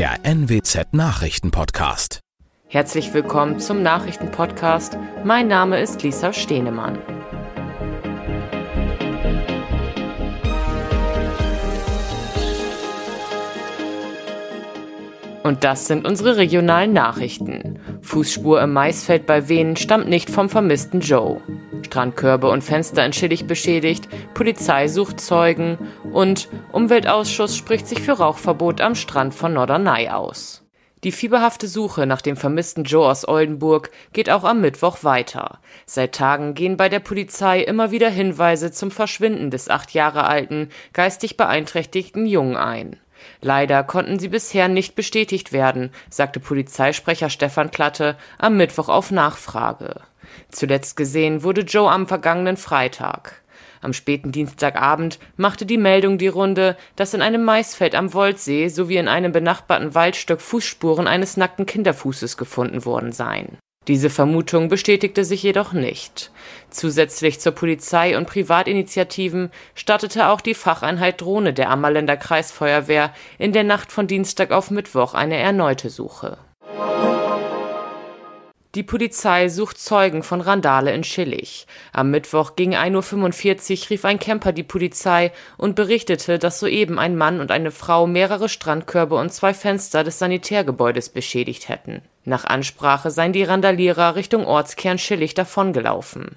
der NWZ Nachrichtenpodcast. Herzlich willkommen zum Nachrichtenpodcast. Mein Name ist Lisa Stehnemann. Und das sind unsere regionalen Nachrichten. Fußspur im Maisfeld bei Wenen stammt nicht vom vermissten Joe. Strandkörbe und Fenster in Schillig beschädigt, Polizei sucht Zeugen und Umweltausschuss spricht sich für Rauchverbot am Strand von Norderney aus. Die fieberhafte Suche nach dem vermissten Joe aus Oldenburg geht auch am Mittwoch weiter. Seit Tagen gehen bei der Polizei immer wieder Hinweise zum Verschwinden des acht Jahre alten, geistig beeinträchtigten Jungen ein. Leider konnten sie bisher nicht bestätigt werden, sagte Polizeisprecher Stefan Klatte am Mittwoch auf Nachfrage. Zuletzt gesehen wurde Joe am vergangenen Freitag. Am späten Dienstagabend machte die Meldung die Runde, dass in einem Maisfeld am Woldsee sowie in einem benachbarten Waldstück Fußspuren eines nackten Kinderfußes gefunden worden seien diese Vermutung bestätigte sich jedoch nicht. Zusätzlich zur Polizei und Privatinitiativen startete auch die Facheinheit Drohne der Ammerländer Kreisfeuerwehr in der Nacht von Dienstag auf Mittwoch eine erneute Suche. Die Polizei sucht Zeugen von Randale in Schillig. Am Mittwoch gegen 1.45 Uhr rief ein Camper die Polizei und berichtete, dass soeben ein Mann und eine Frau mehrere Strandkörbe und zwei Fenster des Sanitärgebäudes beschädigt hätten. Nach Ansprache seien die Randalierer Richtung Ortskern Schillig davongelaufen.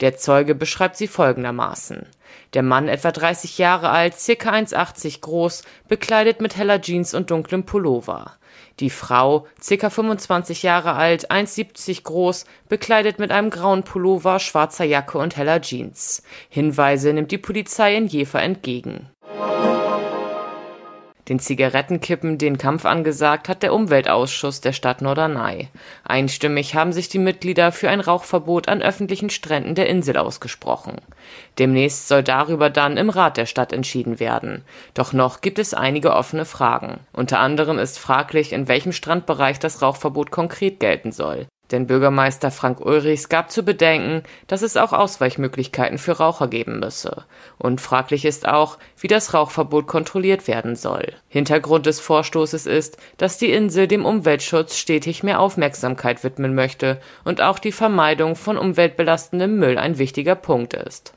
Der Zeuge beschreibt sie folgendermaßen. Der Mann, etwa 30 Jahre alt, circa 1,80 groß, bekleidet mit heller Jeans und dunklem Pullover. Die Frau, circa 25 Jahre alt, 1,70 groß, bekleidet mit einem grauen Pullover, schwarzer Jacke und heller Jeans. Hinweise nimmt die Polizei in Jever entgegen den Zigarettenkippen den Kampf angesagt hat der Umweltausschuss der Stadt Norderney. Einstimmig haben sich die Mitglieder für ein Rauchverbot an öffentlichen Stränden der Insel ausgesprochen. Demnächst soll darüber dann im Rat der Stadt entschieden werden. Doch noch gibt es einige offene Fragen. Unter anderem ist fraglich, in welchem Strandbereich das Rauchverbot konkret gelten soll. Denn Bürgermeister Frank Ulrichs gab zu bedenken, dass es auch Ausweichmöglichkeiten für Raucher geben müsse. Und fraglich ist auch, wie das Rauchverbot kontrolliert werden soll. Hintergrund des Vorstoßes ist, dass die Insel dem Umweltschutz stetig mehr Aufmerksamkeit widmen möchte und auch die Vermeidung von umweltbelastendem Müll ein wichtiger Punkt ist.